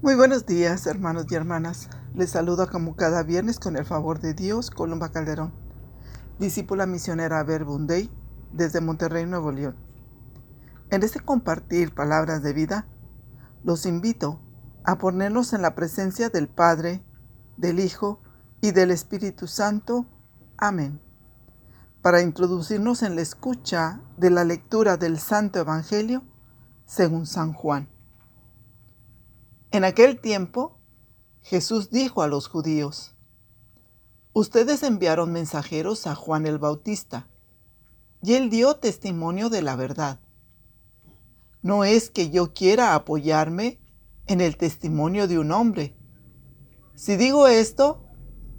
Muy buenos días, hermanos y hermanas. Les saludo como cada viernes con el favor de Dios, Columba Calderón, discípula misionera Verbunday desde Monterrey, Nuevo León. En este compartir palabras de vida, los invito a ponernos en la presencia del Padre, del Hijo y del Espíritu Santo. Amén. Para introducirnos en la escucha de la lectura del Santo Evangelio según San Juan. En aquel tiempo, Jesús dijo a los judíos, Ustedes enviaron mensajeros a Juan el Bautista, y él dio testimonio de la verdad. No es que yo quiera apoyarme en el testimonio de un hombre. Si digo esto,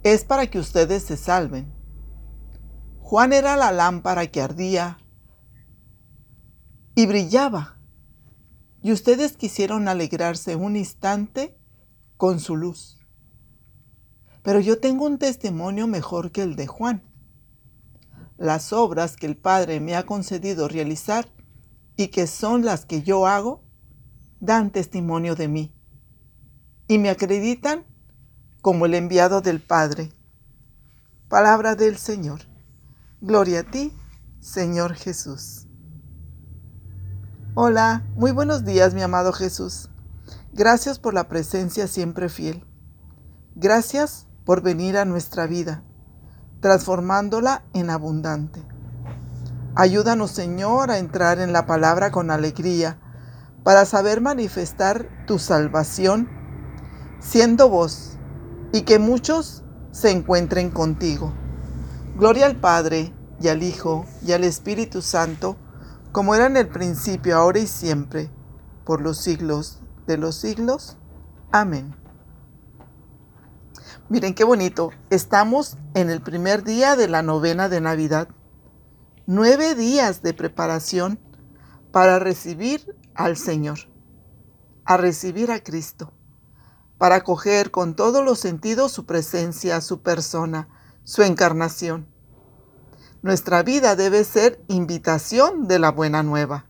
es para que ustedes se salven. Juan era la lámpara que ardía y brillaba y ustedes quisieron alegrarse un instante con su luz. Pero yo tengo un testimonio mejor que el de Juan. Las obras que el Padre me ha concedido realizar y que son las que yo hago, dan testimonio de mí y me acreditan como el enviado del Padre. Palabra del Señor. Gloria a ti, Señor Jesús. Hola, muy buenos días mi amado Jesús. Gracias por la presencia siempre fiel. Gracias por venir a nuestra vida, transformándola en abundante. Ayúdanos Señor a entrar en la palabra con alegría para saber manifestar tu salvación siendo vos y que muchos se encuentren contigo. Gloria al Padre y al Hijo y al Espíritu Santo como era en el principio, ahora y siempre, por los siglos de los siglos. Amén. Miren qué bonito. Estamos en el primer día de la novena de Navidad. Nueve días de preparación para recibir al Señor, a recibir a Cristo, para acoger con todos los sentidos su presencia, su persona, su encarnación. Nuestra vida debe ser invitación de la buena nueva.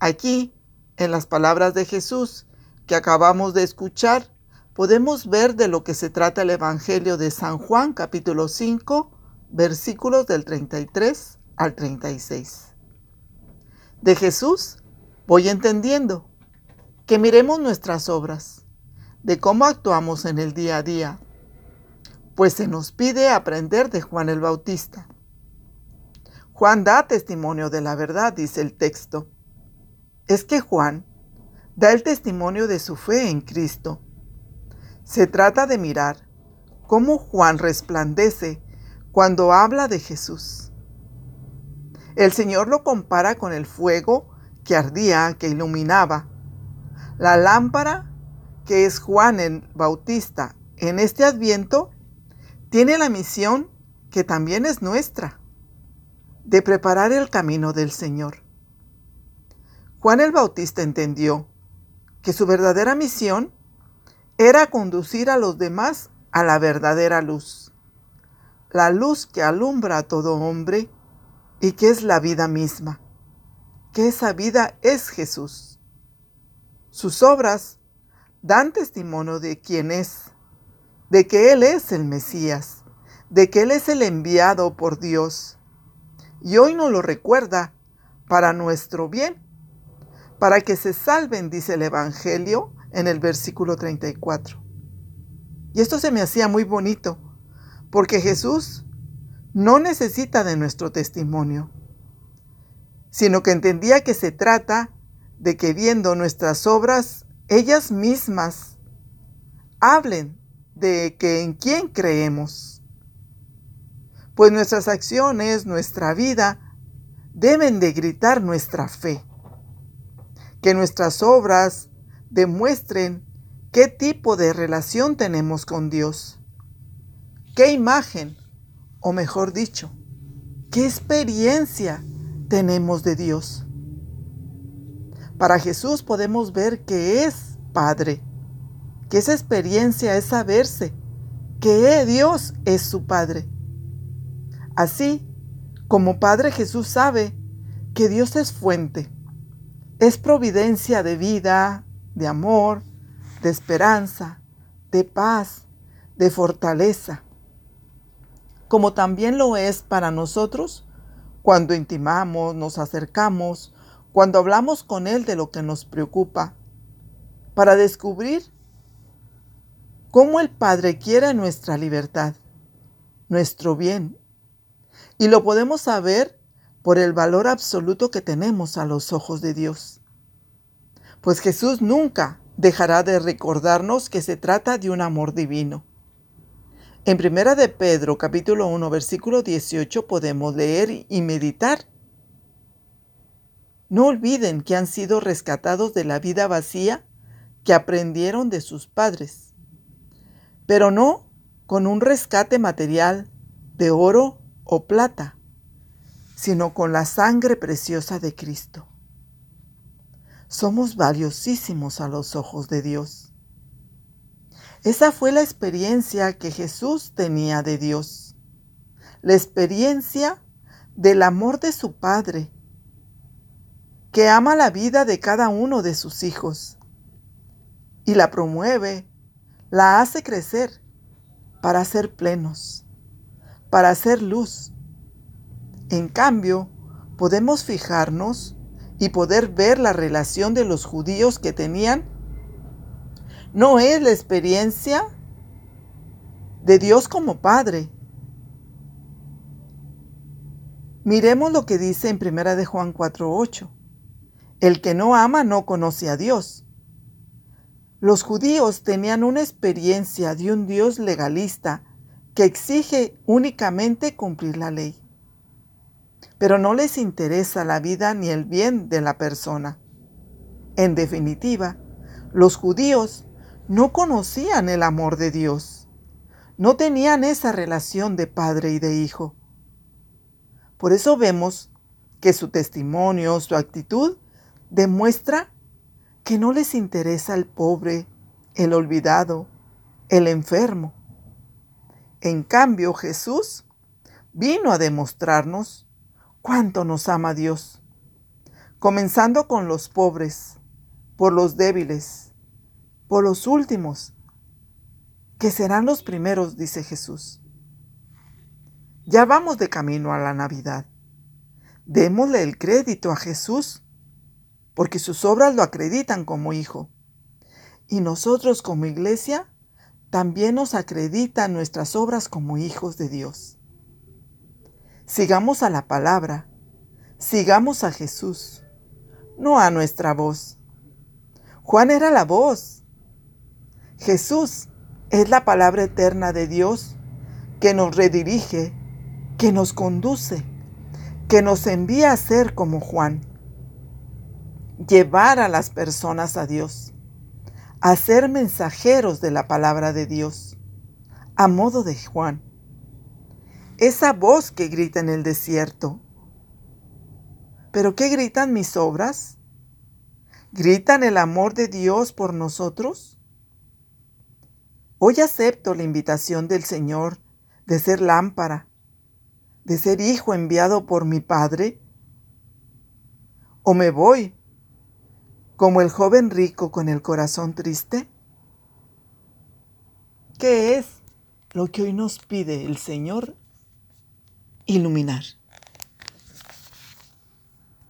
Aquí, en las palabras de Jesús que acabamos de escuchar, podemos ver de lo que se trata el Evangelio de San Juan capítulo 5, versículos del 33 al 36. De Jesús voy entendiendo que miremos nuestras obras, de cómo actuamos en el día a día, pues se nos pide aprender de Juan el Bautista. Juan da testimonio de la verdad, dice el texto. Es que Juan da el testimonio de su fe en Cristo. Se trata de mirar cómo Juan resplandece cuando habla de Jesús. El Señor lo compara con el fuego que ardía, que iluminaba. La lámpara que es Juan el Bautista en este adviento tiene la misión que también es nuestra de preparar el camino del Señor. Juan el Bautista entendió que su verdadera misión era conducir a los demás a la verdadera luz, la luz que alumbra a todo hombre y que es la vida misma, que esa vida es Jesús. Sus obras dan testimonio de quién es, de que Él es el Mesías, de que Él es el enviado por Dios y hoy nos lo recuerda para nuestro bien, para que se salven, dice el Evangelio en el versículo 34. Y esto se me hacía muy bonito, porque Jesús no necesita de nuestro testimonio, sino que entendía que se trata de que viendo nuestras obras, ellas mismas hablen de que en quién creemos pues nuestras acciones, nuestra vida, deben de gritar nuestra fe. Que nuestras obras demuestren qué tipo de relación tenemos con Dios. ¿Qué imagen, o mejor dicho, qué experiencia tenemos de Dios? Para Jesús podemos ver que es Padre, que esa experiencia es saberse que Dios es su Padre Así como Padre Jesús sabe que Dios es fuente, es providencia de vida, de amor, de esperanza, de paz, de fortaleza, como también lo es para nosotros cuando intimamos, nos acercamos, cuando hablamos con Él de lo que nos preocupa, para descubrir cómo el Padre quiere nuestra libertad, nuestro bien. Y lo podemos saber por el valor absoluto que tenemos a los ojos de Dios. Pues Jesús nunca dejará de recordarnos que se trata de un amor divino. En Primera de Pedro, capítulo 1, versículo 18 podemos leer y meditar. No olviden que han sido rescatados de la vida vacía que aprendieron de sus padres, pero no con un rescate material de oro o plata, sino con la sangre preciosa de Cristo. Somos valiosísimos a los ojos de Dios. Esa fue la experiencia que Jesús tenía de Dios, la experiencia del amor de su Padre, que ama la vida de cada uno de sus hijos y la promueve, la hace crecer para ser plenos, para ser luz. En cambio, podemos fijarnos y poder ver la relación de los judíos que tenían. No es la experiencia de Dios como Padre. Miremos lo que dice en 1 de Juan 4:8. El que no ama no conoce a Dios, los judíos tenían una experiencia de un Dios legalista que exige únicamente cumplir la ley. Pero no les interesa la vida ni el bien de la persona. En definitiva, los judíos no conocían el amor de Dios. No tenían esa relación de padre y de hijo. Por eso vemos que su testimonio, su actitud, demuestra que no les interesa el pobre, el olvidado, el enfermo. En cambio, Jesús vino a demostrarnos cuánto nos ama Dios, comenzando con los pobres, por los débiles, por los últimos, que serán los primeros, dice Jesús. Ya vamos de camino a la Navidad. Démosle el crédito a Jesús porque sus obras lo acreditan como hijo. Y nosotros como iglesia también nos acreditan nuestras obras como hijos de Dios. Sigamos a la palabra, sigamos a Jesús, no a nuestra voz. Juan era la voz. Jesús es la palabra eterna de Dios que nos redirige, que nos conduce, que nos envía a ser como Juan llevar a las personas a Dios, a ser mensajeros de la palabra de Dios, a modo de Juan. Esa voz que grita en el desierto. ¿Pero qué gritan mis obras? ¿Gritan el amor de Dios por nosotros? Hoy acepto la invitación del Señor de ser lámpara, de ser hijo enviado por mi Padre. ¿O me voy como el joven rico con el corazón triste? ¿Qué es lo que hoy nos pide el Señor iluminar?